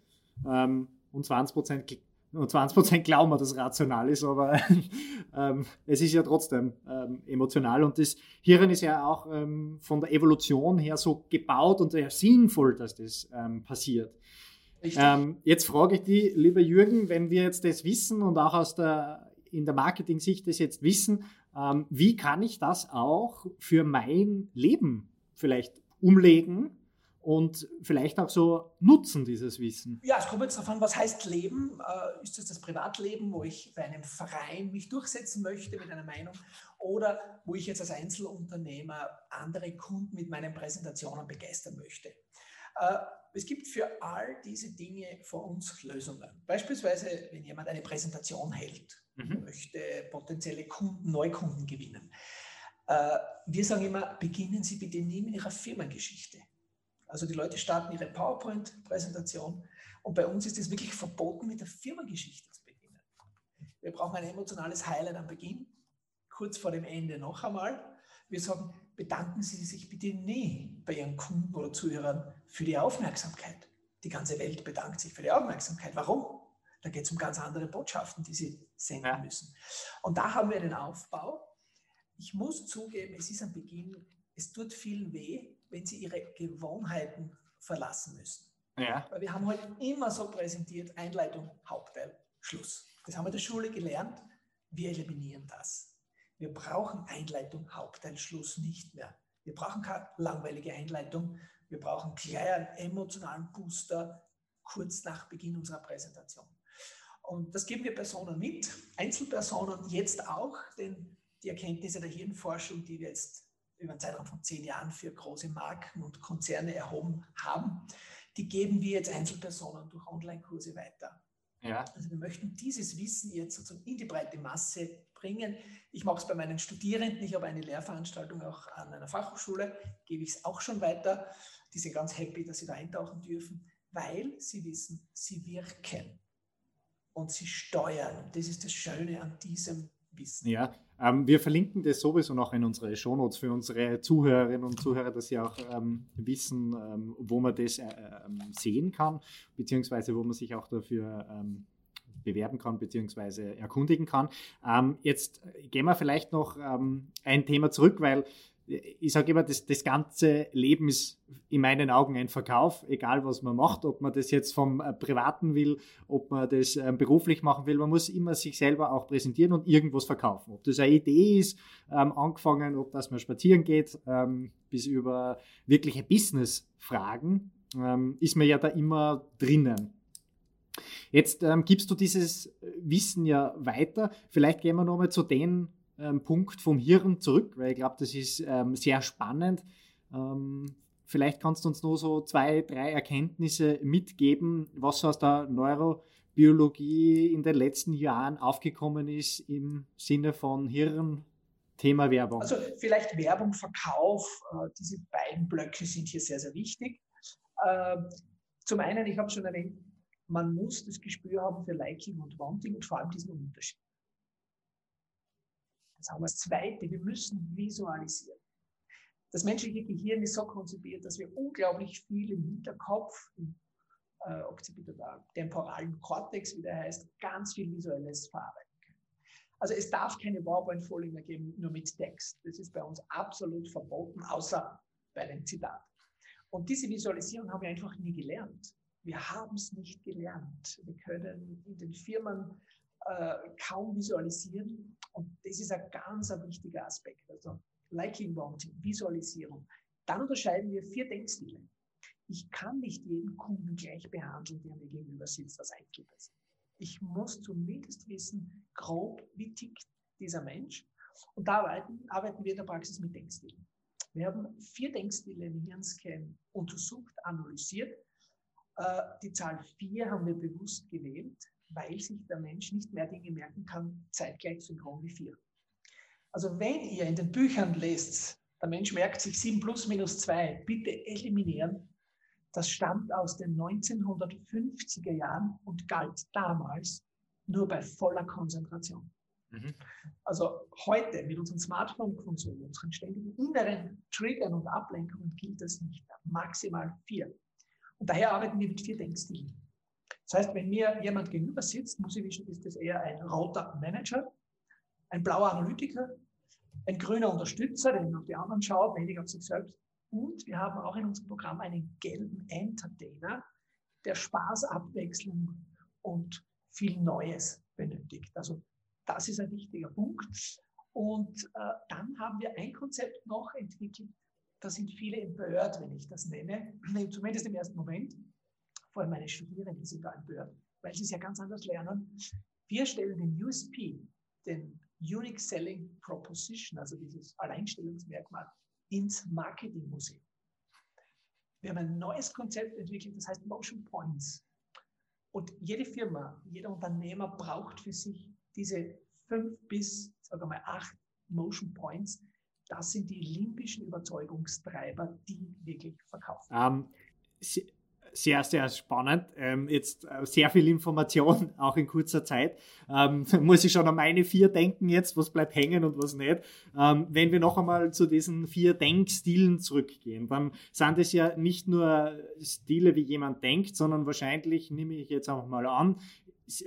Speaker 1: ähm, und 20 Prozent und 20 Prozent glauben wir, dass es rational ist, aber ähm, es ist ja trotzdem ähm, emotional und das Hirn ist ja auch ähm, von der Evolution her so gebaut und sehr sinnvoll, dass das ähm, passiert. Ähm, jetzt frage ich dich, lieber Jürgen, wenn wir jetzt das wissen und auch aus der in der Marketing-Sicht das jetzt wissen, ähm, wie kann ich das auch für mein Leben vielleicht umlegen und vielleicht auch so nutzen, dieses Wissen.
Speaker 2: Ja, es kommt jetzt darauf an, was heißt Leben? Äh, ist das das Privatleben, wo ich bei einem Verein mich durchsetzen möchte mit einer Meinung oder wo ich jetzt als Einzelunternehmer andere Kunden mit meinen Präsentationen begeistern möchte? Äh, es gibt für all diese Dinge vor uns Lösungen. Beispielsweise, wenn jemand eine Präsentation hält, mhm. möchte potenzielle Kunden, Neukunden gewinnen. Äh, wir sagen immer, beginnen Sie bitte nie mit Ihrer Firmengeschichte. Also die Leute starten ihre PowerPoint-Präsentation und bei uns ist es wirklich verboten, mit der Firmengeschichte zu beginnen. Wir brauchen ein emotionales Highlight am Beginn, kurz vor dem Ende noch einmal. Wir sagen, bedanken Sie sich bitte nie bei Ihren Kunden oder Zuhörern für die Aufmerksamkeit. Die ganze Welt bedankt sich für die Aufmerksamkeit. Warum? Da geht es um ganz andere Botschaften, die Sie senden ja. müssen. Und da haben wir den Aufbau. Ich muss zugeben, es ist am Beginn, es tut vielen weh, wenn sie ihre Gewohnheiten verlassen müssen. Ja. Weil wir haben heute halt immer so präsentiert, Einleitung, Hauptteil, Schluss. Das haben wir in der Schule gelernt. Wir eliminieren das. Wir brauchen Einleitung, Hauptteil, Schluss nicht mehr. Wir brauchen keine langweilige Einleitung. Wir brauchen gleich einen emotionalen Booster kurz nach Beginn unserer Präsentation. Und das geben wir Personen mit, Einzelpersonen jetzt auch, denn die Erkenntnisse der Hirnforschung, die wir jetzt über einen Zeitraum von zehn Jahren für große Marken und Konzerne erhoben haben, die geben wir jetzt Einzelpersonen durch Online-Kurse weiter. Ja. Also wir möchten dieses Wissen jetzt sozusagen in die breite Masse bringen. Ich mache es bei meinen Studierenden. Ich habe eine Lehrveranstaltung auch an einer Fachhochschule, gebe ich es auch schon weiter. Die sind ganz happy, dass sie da eintauchen dürfen, weil sie wissen, sie wirken und sie steuern. Und das ist das Schöne an diesem Wissen.
Speaker 1: Ja, ähm, wir verlinken das sowieso noch in unsere Shownotes für unsere Zuhörerinnen und Zuhörer, dass sie auch ähm, wissen, ähm, wo man das äh, ähm, sehen kann, beziehungsweise wo man sich auch dafür ähm, bewerben kann, beziehungsweise erkundigen kann. Ähm, jetzt gehen wir vielleicht noch ein Thema zurück, weil ich sage immer, das, das ganze Leben ist in meinen Augen ein Verkauf, egal was man macht, ob man das jetzt vom äh, Privaten will, ob man das äh, beruflich machen will. Man muss immer sich selber auch präsentieren und irgendwas verkaufen. Ob das eine Idee ist, ähm, angefangen, ob das mal spazieren geht, ähm, bis über wirkliche Business-Fragen, ähm, ist man ja da immer drinnen. Jetzt ähm, gibst du dieses Wissen ja weiter. Vielleicht gehen wir nochmal zu den ähm, Punkt vom Hirn zurück, weil ich glaube, das ist ähm, sehr spannend. Ähm, vielleicht kannst du uns nur so zwei, drei Erkenntnisse mitgeben, was aus der Neurobiologie in den letzten Jahren aufgekommen ist im Sinne von Hirn, Thema Werbung.
Speaker 2: Also vielleicht Werbung, Verkauf, äh, diese beiden Blöcke sind hier sehr, sehr wichtig. Äh, zum einen, ich habe schon erwähnt, man muss das Gespür haben für Liking und Wanting und vor allem diesen Unterschied. Das haben wir das Zweite, wir müssen visualisieren. Das menschliche Gehirn ist so konzipiert, dass wir unglaublich viel im Hinterkopf, im äh, Occipitaler temporalen Kortex, wie der heißt, ganz viel Visuelles verarbeiten können. Also es darf keine PowerPoint-Folie mehr geben, nur mit Text. Das ist bei uns absolut verboten, außer bei dem Zitat. Und diese Visualisierung haben wir einfach nie gelernt. Wir haben es nicht gelernt. Wir können in den Firmen äh, kaum visualisieren. Und das ist ein ganz ein wichtiger Aspekt. Also Liking Wanting, Visualisierung. Dann unterscheiden wir vier Denkstile. Ich kann nicht jeden Kunden gleich behandeln, der mir gegenüber sitzt als Einzelperson. Ich muss zumindest wissen, grob, wie tickt dieser Mensch. Und da arbeiten, arbeiten wir in der Praxis mit Denkstilen. Wir haben vier Denkstile im Hirnscan untersucht, analysiert. Äh, die Zahl vier haben wir bewusst gewählt, weil sich der Mensch nicht mehr Dinge merken kann, zeitgleich synchron wie vier. Also wenn ihr in den Büchern lest, der Mensch merkt sich 7 plus minus 2, bitte eliminieren. Das stammt aus den 1950er Jahren und galt damals nur bei voller Konzentration. Mhm. Also heute mit unserem Smartphone-Konsum, unseren ständigen inneren Triggern und Ablenkungen gilt das nicht mehr. Maximal vier. Und daher arbeiten wir mit vier Denkstilen. Das heißt, wenn mir jemand gegenüber sitzt, muss ich wissen, ist das eher ein roter Manager, ein blauer Analytiker, ein grüner Unterstützer, der auf die anderen schaut, weniger auf sich selbst. Und wir haben auch in unserem Programm einen gelben Entertainer, der Spaß, Abwechslung und viel Neues benötigt. Also das ist ein wichtiger Punkt. Und äh, dann haben wir ein Konzept noch entwickelt, da sind viele empört, wenn ich das nenne, zumindest im ersten Moment. Vor allem meine Studierenden sind da empört, weil sie es ja ganz anders lernen. Wir stellen den USP, den Unique Selling Proposition, also dieses Alleinstellungsmerkmal, ins Marketingmuseum. Wir haben ein neues Konzept entwickelt, das heißt Motion Points. Und jede Firma, jeder Unternehmer braucht für sich diese fünf bis, sagen wir mal, acht Motion Points. Das sind die limbischen Überzeugungstreiber, die wirklich verkaufen.
Speaker 1: Um, ähm, sehr, sehr spannend. Ähm, jetzt äh, sehr viel Information, auch in kurzer Zeit. Ähm, muss ich schon an meine vier denken jetzt, was bleibt hängen und was nicht. Ähm, wenn wir noch einmal zu diesen vier Denkstilen zurückgehen, dann sind es ja nicht nur Stile, wie jemand denkt, sondern wahrscheinlich, nehme ich jetzt auch mal an,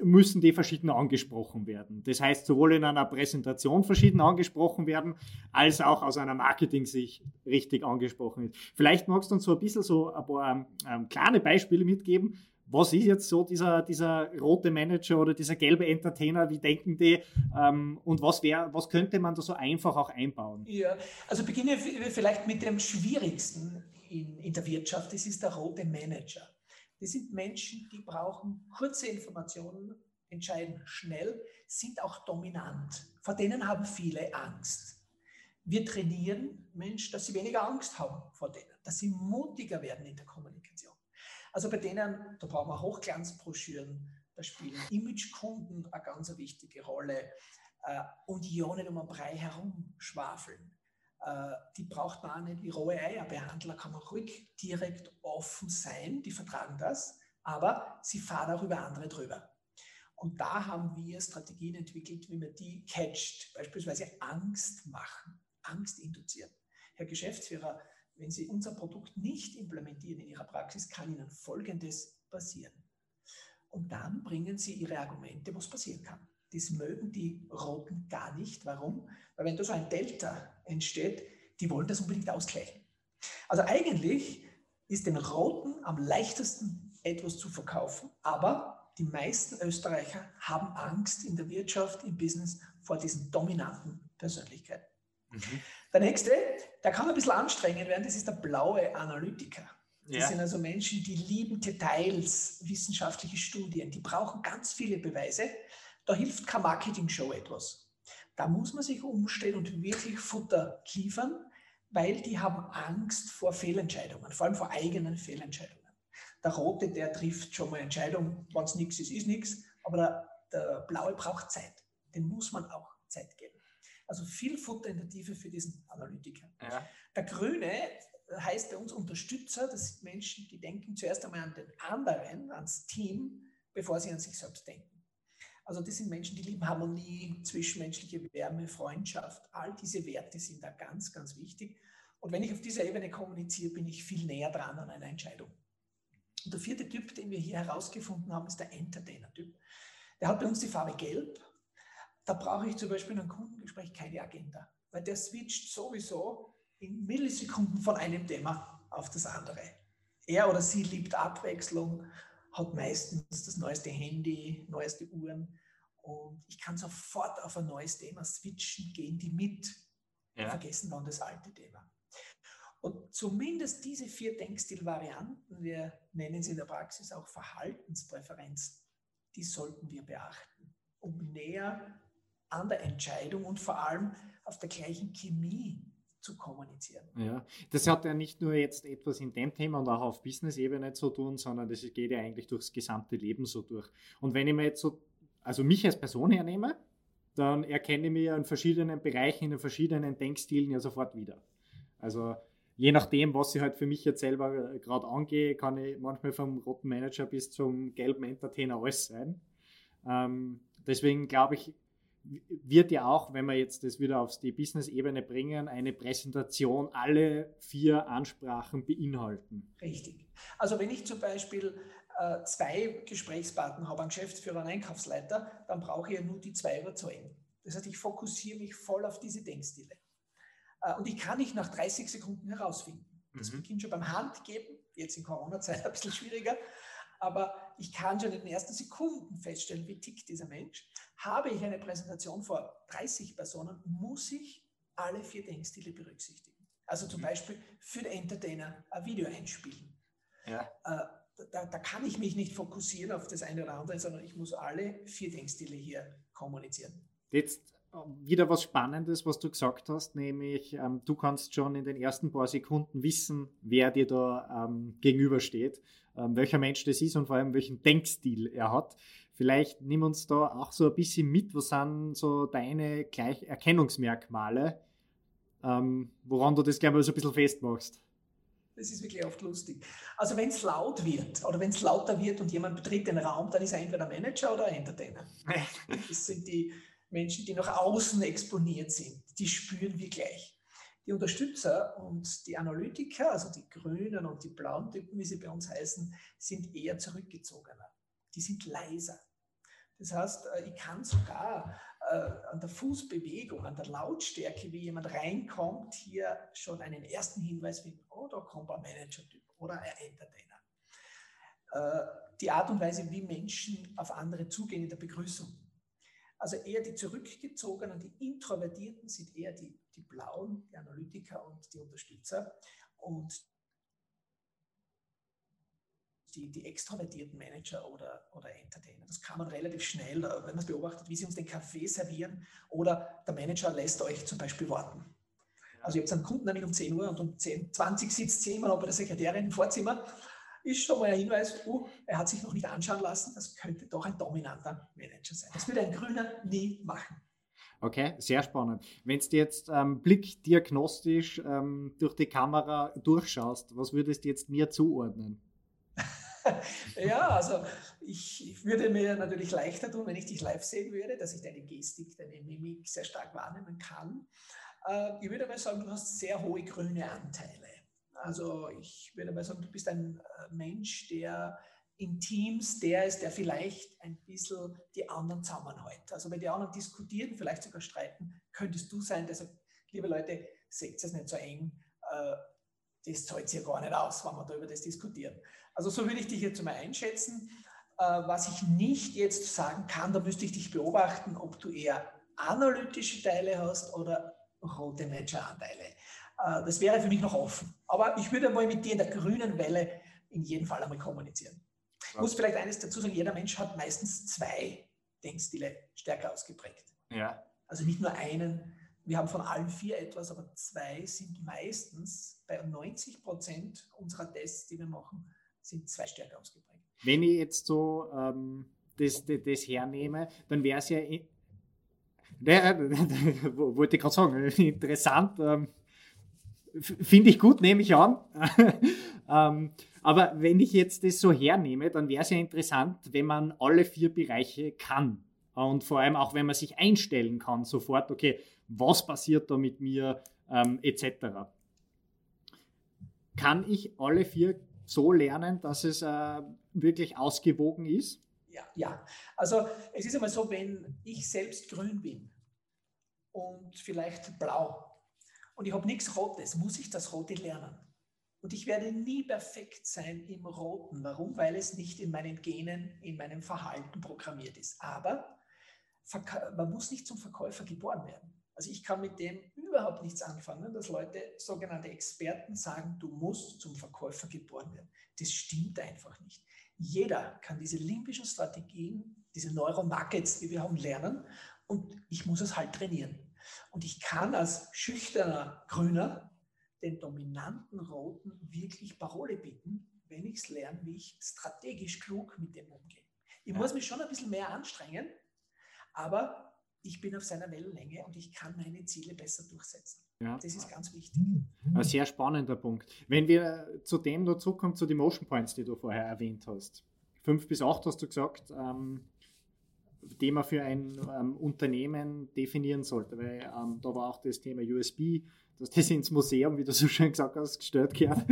Speaker 1: müssen die verschieden angesprochen werden. Das heißt, sowohl in einer Präsentation verschieden angesprochen werden, als auch aus einer Marketing-Sicht richtig angesprochen wird. Vielleicht magst du uns so ein bisschen so ein paar ähm, kleine Beispiele mitgeben. Was ist jetzt so dieser, dieser rote Manager oder dieser gelbe Entertainer? Wie denken die? Ähm, und was, wär, was könnte man da so einfach auch einbauen?
Speaker 2: Ja, also beginnen wir vielleicht mit dem Schwierigsten in, in der Wirtschaft. Das ist der rote Manager. Das sind Menschen, die brauchen kurze Informationen, entscheiden schnell, sind auch dominant. Vor denen haben viele Angst. Wir trainieren Menschen, dass sie weniger Angst haben vor denen, dass sie mutiger werden in der Kommunikation. Also bei denen, da brauchen wir Hochglanzbroschüren, da spielen Imagekunden eine ganz wichtige Rolle äh, und Ionen um den Brei herum schwafeln. Äh, die braucht man auch nicht wie rohe Eier behandeln. Da kann man ruhig direkt offen sein, die vertragen das, aber sie fahren auch über andere drüber. Und da haben wir Strategien entwickelt, wie man die catcht, beispielsweise Angst machen, Angst induzieren. Herr Geschäftsführer, wenn Sie unser Produkt nicht implementieren in Ihrer Praxis, kann Ihnen Folgendes passieren. Und dann bringen Sie Ihre Argumente, was passieren kann. Das mögen die Roten gar nicht. Warum? Weil wenn da so ein Delta entsteht, die wollen das unbedingt ausgleichen. Also eigentlich ist den Roten am leichtesten etwas zu verkaufen, aber die meisten Österreicher haben Angst in der Wirtschaft, im Business vor diesen dominanten Persönlichkeiten. Mhm. Der nächste, der kann ein bisschen anstrengend werden, das ist der blaue Analytiker. Das ja. sind also Menschen, die lieben Details, wissenschaftliche Studien, die brauchen ganz viele Beweise. Da hilft keine Marketing-Show etwas. Da muss man sich umstellen und wirklich Futter liefern, weil die haben Angst vor Fehlentscheidungen, vor allem vor eigenen Fehlentscheidungen. Der Rote, der trifft schon mal Entscheidungen, wenn es nichts ist, ist nichts, aber der, der Blaue braucht Zeit. Den muss man auch Zeit geben. Also viel Futter in der Tiefe für diesen Analytiker. Ja. Der Grüne heißt bei uns Unterstützer. Das sind Menschen, die denken zuerst einmal an den anderen, ans Team, bevor sie an sich selbst denken. Also das sind Menschen, die lieben Harmonie, zwischenmenschliche Wärme, Freundschaft. All diese Werte sind da ganz, ganz wichtig. Und wenn ich auf dieser Ebene kommuniziere, bin ich viel näher dran an einer Entscheidung. Und der vierte Typ, den wir hier herausgefunden haben, ist der Entertainer-Typ. Der hat bei uns die Farbe Gelb. Da brauche ich zum Beispiel in einem Kundengespräch keine Agenda, weil der switcht sowieso in Millisekunden von einem Thema auf das andere. Er oder sie liebt Abwechslung hat meistens das neueste Handy, neueste Uhren und ich kann sofort auf ein neues Thema switchen, gehen die mit, ja. vergessen dann das alte Thema. Und zumindest diese vier Denkstilvarianten, wir nennen sie in der Praxis auch Verhaltenspräferenzen, die sollten wir beachten, um näher an der Entscheidung und vor allem auf der gleichen Chemie zu kommunizieren.
Speaker 1: Ja, das hat ja nicht nur jetzt etwas in dem Thema und auch auf Business-Ebene zu tun, sondern das geht ja eigentlich durchs gesamte Leben so durch. Und wenn ich mir jetzt so, also mich als Person hernehme, dann erkenne ich mich in verschiedenen Bereichen, in verschiedenen Denkstilen ja sofort wieder. Also je nachdem, was ich halt für mich jetzt selber gerade angehe, kann ich manchmal vom roten Manager bis zum gelben Entertainer alles sein. Ähm, deswegen glaube ich, wird ja auch, wenn wir jetzt das wieder auf die Business-Ebene bringen, eine Präsentation alle vier Ansprachen beinhalten.
Speaker 2: Richtig. Also wenn ich zum Beispiel äh, zwei Gesprächspartner habe, einen Geschäftsführer, einen Einkaufsleiter, dann brauche ich ja nur die zwei überzeugen. Das heißt, ich fokussiere mich voll auf diese Denkstile. Äh, und ich kann nicht nach 30 Sekunden herausfinden. Das mhm. beginnt schon beim Handgeben, jetzt in Corona-Zeit ein bisschen schwieriger, aber ich kann schon in den ersten Sekunden feststellen, wie tickt dieser Mensch. Habe ich eine Präsentation vor 30 Personen, muss ich alle vier Denkstile berücksichtigen. Also zum mhm. Beispiel für den Entertainer ein Video einspielen. Ja. Äh, da, da, kann ich mich nicht fokussieren auf das eine oder andere, sondern ich muss alle vier Denkstile hier kommunizieren.
Speaker 1: Jetzt äh, wieder was Spannendes, was du gesagt hast, nämlich ähm, du kannst schon in den ersten paar Sekunden wissen, wer dir da ähm, gegenübersteht, ähm, welcher Mensch das ist und vor allem welchen Denkstil er hat. Vielleicht nimm uns da auch so ein bisschen mit, was sind so deine gleich Erkennungsmerkmale, ähm, woran du das, glaube ich, so ein bisschen festmachst.
Speaker 2: Das ist wirklich oft lustig. Also wenn es laut wird oder wenn es lauter wird und jemand betritt den Raum, dann ist er entweder Manager oder Entertainer. Das sind die Menschen, die nach außen exponiert sind. Die spüren wir gleich. Die Unterstützer und die Analytiker, also die grünen und die blauen Typen, wie sie bei uns heißen, sind eher zurückgezogener. Die sind leiser. Das heißt, äh, ich kann sogar äh, an der Fußbewegung, an der Lautstärke, wie jemand reinkommt, hier schon einen ersten Hinweis finden, oh, da kommt ein Manager-Typ oder ein Entertainer. Äh, die Art und Weise, wie Menschen auf andere zugehen in der Begrüßung. Also eher die zurückgezogenen, die Introvertierten sind eher die, die Blauen, die Analytiker und die Unterstützer. Und die, die extrovertierten Manager oder, oder Entertainer. Das kann man relativ schnell, äh, wenn man es beobachtet, wie sie uns den Kaffee servieren oder der Manager lässt euch zum Beispiel warten. Also ihr habt einen Kundentermin um 10 Uhr und um 10, 20 sitzt noch bei der Sekretärin im Vorzimmer. Ist schon mal ein Hinweis, uh, er hat sich noch nicht anschauen lassen, das könnte doch ein dominanter Manager sein. Das würde ein Grüner nie machen.
Speaker 1: Okay, sehr spannend. Wenn du jetzt ähm, blickdiagnostisch ähm, durch die Kamera durchschaust, was würdest du jetzt mir zuordnen?
Speaker 2: ja, also ich, ich, würde mir natürlich leichter tun, wenn ich dich live sehen würde, dass ich deine Gestik, deine Mimik sehr stark wahrnehmen kann. Äh, ich würde mal sagen, du hast sehr hohe grüne Anteile. Also ich würde mal sagen, du bist ein äh, Mensch, der in Teams der ist, der vielleicht ein bisschen die anderen zusammenhält. Also wenn die anderen diskutieren, vielleicht sogar streiten, könntest du sein, der liebe Leute, seht es nicht so eng, äh, das zahlt sich ja gar nicht aus, wenn wir da über das diskutieren. Also so würde ich dich jetzt mal einschätzen. Äh, was ich nicht jetzt sagen kann, da müsste ich dich beobachten, ob du eher analytische Teile hast oder rote Manager-Anteile. Äh, das wäre für mich noch offen. Aber ich würde mal mit dir in der grünen Welle in jedem Fall einmal kommunizieren. Ich muss vielleicht eines dazu sagen, jeder Mensch hat meistens zwei Denkstile stärker ausgeprägt. Ja. Also nicht nur einen. Wir haben von allen vier etwas, aber zwei sind meistens bei 90 Prozent unserer Tests, die wir machen, sind zwei stärker ausgeprägt.
Speaker 1: Wenn ich jetzt so ähm, das, das, das, hernehme, dann wäre es ja, ne, wollte ich gerade sagen, interessant, ähm, finde ich gut, nehme ich an. ähm, aber wenn ich jetzt das so hernehme, dann wäre es ja interessant, wenn man alle vier Bereiche kann. Und vor allem auch, wenn man sich einstellen kann, sofort, okay, was passiert da mit mir, ähm, etc. Kann ich alle vier so lernen, dass es äh, wirklich ausgewogen ist?
Speaker 2: Ja, ja. Also es ist einmal so, wenn ich selbst grün bin und vielleicht blau und ich habe nichts Rotes, muss ich das Rote lernen. Und ich werde nie perfekt sein im Roten. Warum? Weil es nicht in meinen Genen, in meinem Verhalten programmiert ist. Aber man muss nicht zum Verkäufer geboren werden. Also ich kann mit dem überhaupt nichts anfangen, dass Leute, sogenannte Experten, sagen, du musst zum Verkäufer geboren werden. Das stimmt einfach nicht. Jeder kann diese limbischen Strategien, diese Neuronuggets, die wir haben, lernen und ich muss es halt trainieren. Und ich kann als schüchterner Grüner den dominanten Roten wirklich Parole bieten, wenn ich es lerne, wie ich strategisch klug mit dem umgehe. Ich ja. muss mich schon ein bisschen mehr anstrengen, aber ich bin auf seiner Wellenlänge und ich kann meine Ziele besser durchsetzen. Ja. Das ist ganz wichtig.
Speaker 1: Ein sehr spannender Punkt. Wenn wir zu dem noch zurückkommen, zu den Motion Points, die du vorher erwähnt hast. Fünf bis acht hast du gesagt, ähm, die man für ein ähm, Unternehmen definieren sollte, weil ähm, da war auch das Thema USB, dass das ins Museum, wie du so schön gesagt hast, gestellt gehört.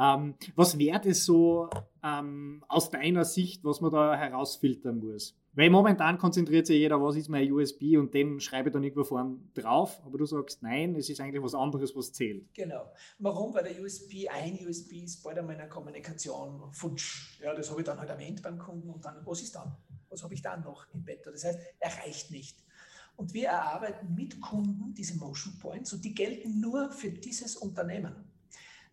Speaker 1: Ähm, was wäre das so ähm, aus deiner Sicht, was man da herausfiltern muss? Weil momentan konzentriert sich jeder, was ist mein USB und den schreibe ich dann irgendwo vorne drauf, aber du sagst, nein, es ist eigentlich was anderes, was zählt.
Speaker 2: Genau. Warum? Weil der USB, ein USB ist in der Kommunikation futsch. Ja, das habe ich dann halt erwähnt beim Kunden und dann, was ist dann? Was habe ich dann noch im Bett? Das heißt, er reicht nicht. Und wir erarbeiten mit Kunden diese Motion Points und die gelten nur für dieses Unternehmen.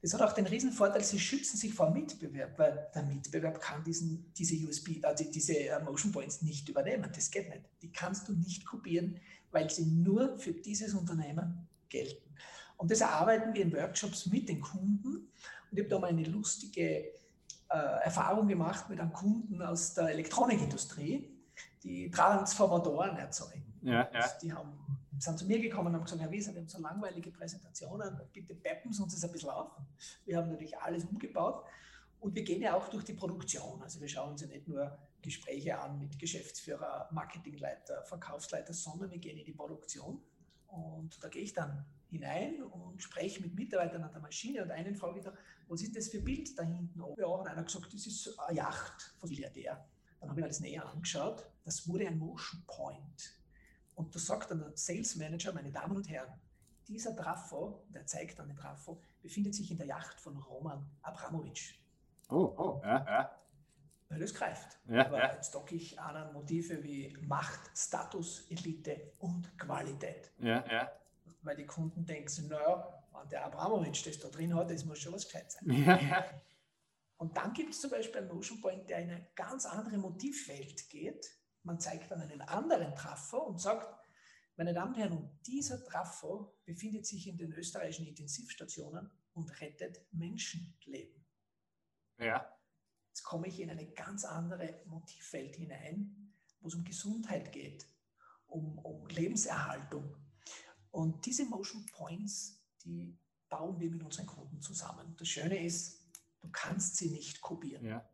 Speaker 2: Das hat auch den Riesenvorteil, sie schützen sich vor Mitbewerb, weil der Mitbewerb kann diesen, diese USB, also diese äh, Motion Points nicht übernehmen. Das geht nicht. Die kannst du nicht kopieren, weil sie nur für dieses Unternehmen gelten. Und das erarbeiten wir in Workshops mit den Kunden. Und ich habe da mal eine lustige äh, Erfahrung gemacht mit einem Kunden aus der Elektronikindustrie, die Transformatoren erzeugen. Ja, ja. Die haben sind zu mir gekommen und haben gesagt, Herr Wieser, wir haben so langweilige Präsentationen, bitte peppen Sie uns das ein bisschen auf. Wir haben natürlich alles umgebaut und wir gehen ja auch durch die Produktion. Also wir schauen uns ja nicht nur Gespräche an mit Geschäftsführer, Marketingleiter, Verkaufsleiter, sondern wir gehen in die Produktion. Und da gehe ich dann hinein und spreche mit Mitarbeitern an der Maschine und einen frage ich da, was ist das für Bild da hinten oben? Ja, und einer hat gesagt, das ist eine Yacht von Milliardär. Dann habe ich mir das näher angeschaut. Das wurde ein Motion Point. Und da sagt dann der Sales Manager, meine Damen und Herren, dieser Trafo, der zeigt dann den Trafo, befindet sich in der Yacht von Roman Abramowitsch.
Speaker 1: Oh, oh, ja, ja.
Speaker 2: Weil es greift. Ja, Aber ja. jetzt docke ich an Motive wie Macht, Status, Elite und Qualität.
Speaker 1: Ja, ja.
Speaker 2: Weil die Kunden denken, naja, wenn der Abramowitsch das da drin hat, das muss schon was gescheit sein. Ja, ja. Und dann gibt es zum Beispiel einen Motion Point, der in eine ganz andere Motivwelt geht, man zeigt dann einen anderen Trafo und sagt, meine Damen und Herren, dieser Trafo befindet sich in den österreichischen Intensivstationen und rettet Menschenleben.
Speaker 1: Ja.
Speaker 2: Jetzt komme ich in eine ganz andere Motivwelt hinein, wo es um Gesundheit geht, um, um Lebenserhaltung. Und diese Motion Points, die bauen wir mit unseren Kunden zusammen. Das Schöne ist, du kannst sie nicht kopieren.
Speaker 1: Ja.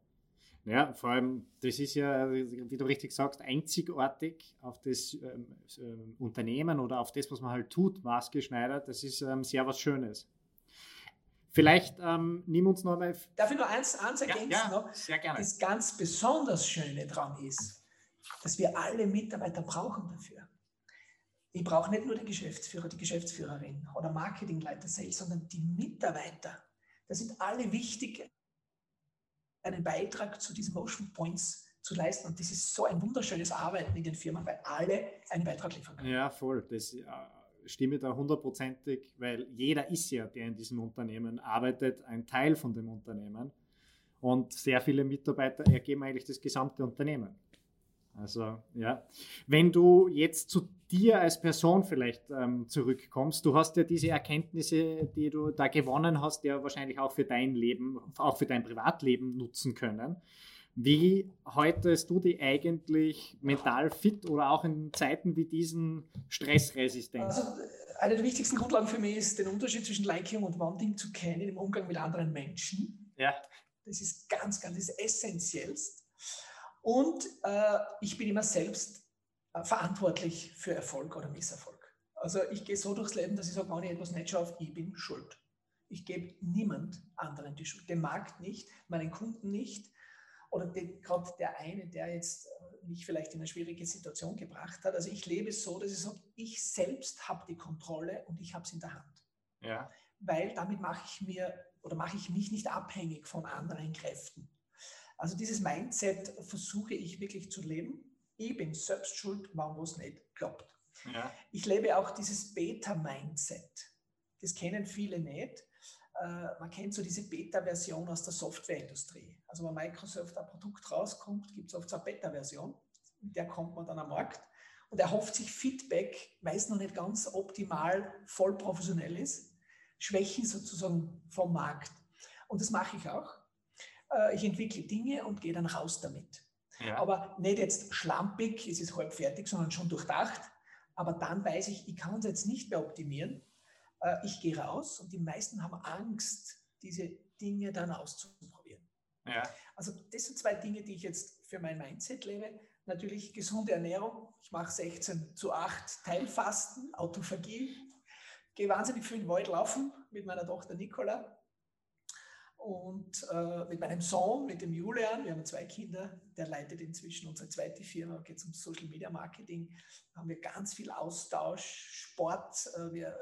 Speaker 1: Ja, vor allem, das ist ja, wie du richtig sagst, einzigartig auf das ähm, ähm, Unternehmen oder auf das, was man halt tut, maßgeschneidert. Das ist ähm, sehr was Schönes. Vielleicht ähm, nimm uns noch mal.
Speaker 2: Darf ich nur eins, eins
Speaker 1: ergänzen? Ja, ja, sehr gerne.
Speaker 2: Das ganz besonders Schöne daran ist, dass wir alle Mitarbeiter brauchen dafür. Ich brauche nicht nur den Geschäftsführer, die Geschäftsführerin oder Marketingleiter, Sales, sondern die Mitarbeiter. Das sind alle wichtig einen Beitrag zu diesen Motion Points zu leisten. Und das ist so ein wunderschönes Arbeiten in den Firmen, weil alle einen Beitrag liefern können.
Speaker 1: Ja, voll. Das äh, stimme da hundertprozentig, weil jeder ist ja, der in diesem Unternehmen arbeitet, ein Teil von dem Unternehmen. Und sehr viele Mitarbeiter ergeben eigentlich das gesamte Unternehmen. Also ja, wenn du jetzt zu dir als Person vielleicht ähm, zurückkommst, du hast ja diese Erkenntnisse, die du da gewonnen hast, ja wahrscheinlich auch für dein Leben, auch für dein Privatleben nutzen können. Wie haltest du die eigentlich mental fit oder auch in Zeiten wie diesen stressresistent? Also
Speaker 2: eine der wichtigsten Grundlagen für mich ist, den Unterschied zwischen Liking und Wanting zu kennen im Umgang mit anderen Menschen.
Speaker 1: Ja.
Speaker 2: Das ist ganz, ganz das essentiellst. Und äh, ich bin immer selbst äh, verantwortlich für Erfolg oder Misserfolg. Also ich gehe so durchs Leben, dass ich sage, wenn ich etwas nicht schaffe, ich bin schuld. Ich gebe niemand anderen die Schuld. Dem Markt nicht, meinen Kunden nicht. Oder gerade der eine, der jetzt äh, mich vielleicht in eine schwierige Situation gebracht hat. Also ich lebe so, dass ich sage, ich selbst habe die Kontrolle und ich habe es in der Hand.
Speaker 1: Ja.
Speaker 2: Weil damit mache ich mir oder mache ich mich nicht abhängig von anderen Kräften. Also dieses Mindset versuche ich wirklich zu leben. Ich bin selbst schuld, warum es nicht klappt. Ja. Ich lebe auch dieses Beta-Mindset. Das kennen viele nicht. Äh, man kennt so diese Beta-Version aus der Softwareindustrie. Also wenn Microsoft ein Produkt rauskommt, gibt es oft so eine Beta-Version. Mit der kommt man dann am Markt und erhofft sich Feedback, weil es noch nicht ganz optimal voll professionell ist. Schwächen sozusagen vom Markt. Und das mache ich auch. Äh, ich entwickle Dinge und gehe dann raus damit. Ja. Aber nicht jetzt schlampig, es ist halb fertig, sondern schon durchdacht. Aber dann weiß ich, ich kann es jetzt nicht mehr optimieren. Äh, ich gehe raus und die meisten haben Angst, diese Dinge dann auszuprobieren.
Speaker 1: Ja.
Speaker 2: Also das sind zwei Dinge, die ich jetzt für mein Mindset lebe. Natürlich gesunde Ernährung. Ich mache 16 zu 8 Teilfasten, Autophagie. Gehe wahnsinnig viel in den Wald laufen mit meiner Tochter Nicola und äh, mit meinem Sohn, mit dem Julian, wir haben zwei Kinder, der leitet inzwischen unsere zweite Firma, geht es um Social Media Marketing, haben wir ganz viel Austausch, Sport, äh, wir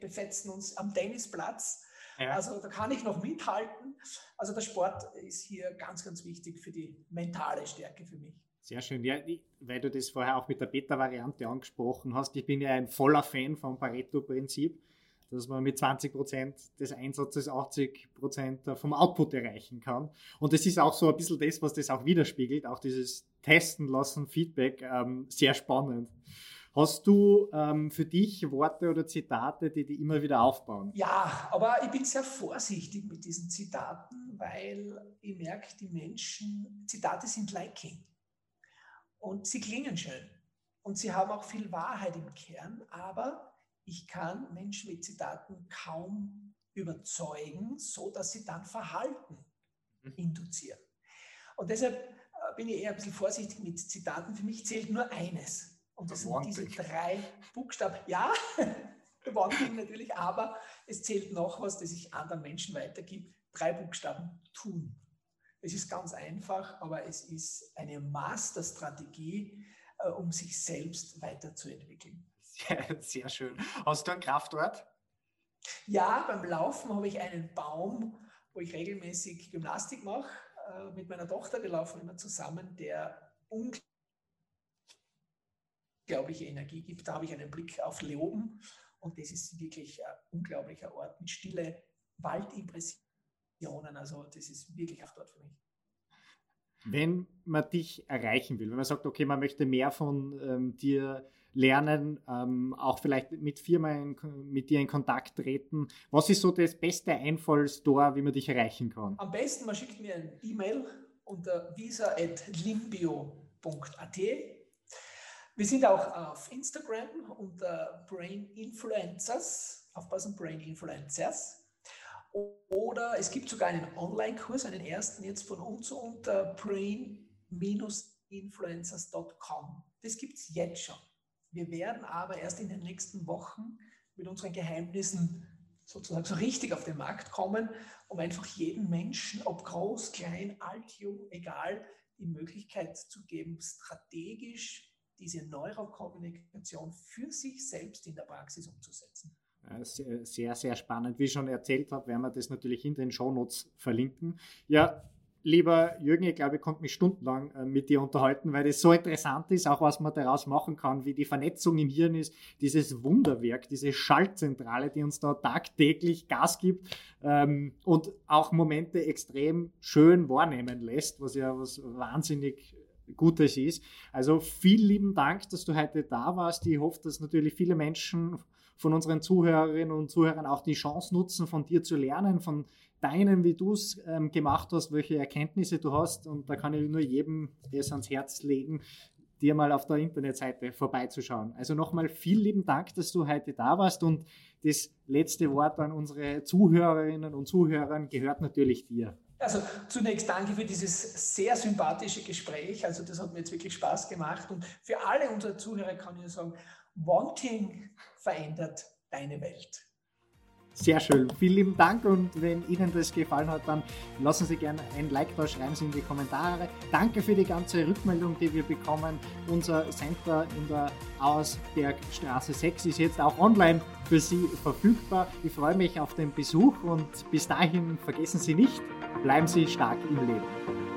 Speaker 2: befetzen uns am Tennisplatz. Ja. Also da kann ich noch mithalten. Also der Sport ist hier ganz, ganz wichtig für die mentale Stärke für mich.
Speaker 1: Sehr schön. Ja, weil du das vorher auch mit der Beta-Variante angesprochen hast, ich bin ja ein voller Fan vom Pareto-Prinzip dass man mit 20 Prozent des Einsatzes 80 Prozent vom Output erreichen kann. Und das ist auch so ein bisschen das, was das auch widerspiegelt, auch dieses Testen lassen, Feedback, ähm, sehr spannend. Hast du ähm, für dich Worte oder Zitate, die die immer wieder aufbauen?
Speaker 2: Ja, aber ich bin sehr vorsichtig mit diesen Zitaten, weil ich merke, die Menschen, Zitate sind Liking. Und sie klingen schön. Und sie haben auch viel Wahrheit im Kern, aber ich kann Menschen mit Zitaten kaum überzeugen, so dass sie dann Verhalten mhm. induzieren. Und deshalb äh, bin ich eher ein bisschen vorsichtig mit Zitaten. Für mich zählt nur eines. Und das sind diese drei Buchstaben. Ja, Wanting natürlich, aber es zählt noch was, das ich anderen Menschen weitergebe. Drei Buchstaben tun. Es ist ganz einfach, aber es ist eine Masterstrategie, äh, um sich selbst weiterzuentwickeln.
Speaker 1: Sehr, schön. Hast du einen Kraftort?
Speaker 2: Ja, beim Laufen habe ich einen Baum, wo ich regelmäßig Gymnastik mache äh, mit meiner Tochter. Wir laufen immer zusammen, der unglaubliche Energie gibt. Da habe ich einen Blick auf Leoben und das ist wirklich ein unglaublicher Ort mit stille Waldimpressionen. Also das ist wirklich ein Ort für mich.
Speaker 1: Wenn man dich erreichen will, wenn man sagt, okay, man möchte mehr von ähm, dir lernen, ähm, auch vielleicht mit Firmen mit dir in Kontakt treten. Was ist so das beste Einfallstor, wie man dich erreichen kann?
Speaker 2: Am besten, man schickt mir ein E-Mail unter visa.limbio.at. Wir sind auch auf Instagram unter Brain Influencers, aufpassen, Brain Influencers. Oder es gibt sogar einen Online-Kurs, einen ersten jetzt von uns unter brain-influencers.com. Das gibt es jetzt schon. Wir werden aber erst in den nächsten Wochen mit unseren Geheimnissen sozusagen so richtig auf den Markt kommen, um einfach jedem Menschen, ob groß, klein, alt, jung, egal, die Möglichkeit zu geben, strategisch diese Neurokommunikation für sich selbst in der Praxis umzusetzen.
Speaker 1: Sehr, sehr spannend. Wie ich schon erzählt habe, werden wir das natürlich in den Shownotes verlinken. Ja, lieber Jürgen, ich glaube, ich konnte mich stundenlang äh, mit dir unterhalten, weil das so interessant ist, auch was man daraus machen kann, wie die Vernetzung im Hirn ist, dieses Wunderwerk, diese Schaltzentrale, die uns da tagtäglich Gas gibt ähm, und auch Momente extrem schön wahrnehmen lässt, was ja was wahnsinnig Gutes ist. Also vielen lieben Dank, dass du heute da warst. Ich hoffe, dass natürlich viele Menschen von unseren Zuhörerinnen und Zuhörern auch die Chance nutzen, von dir zu lernen, von deinen, wie du es ähm, gemacht hast, welche Erkenntnisse du hast. Und da kann ich nur jedem es ans Herz legen, dir mal auf der Internetseite vorbeizuschauen. Also nochmal vielen lieben Dank, dass du heute da warst und das letzte Wort an unsere Zuhörerinnen und Zuhörer gehört natürlich dir.
Speaker 2: Also zunächst danke für dieses sehr sympathische Gespräch. Also das hat mir jetzt wirklich Spaß gemacht. Und für alle unsere Zuhörer kann ich sagen, Wanting verändert deine Welt.
Speaker 1: Sehr schön. Vielen lieben Dank und wenn Ihnen das gefallen hat, dann lassen Sie gerne ein Like da, schreiben Sie in die Kommentare. Danke für die ganze Rückmeldung, die wir bekommen. Unser Center in der Ausbergstraße 6 ist jetzt auch online für Sie verfügbar. Ich freue mich auf den Besuch und bis dahin vergessen Sie nicht, bleiben Sie stark im Leben.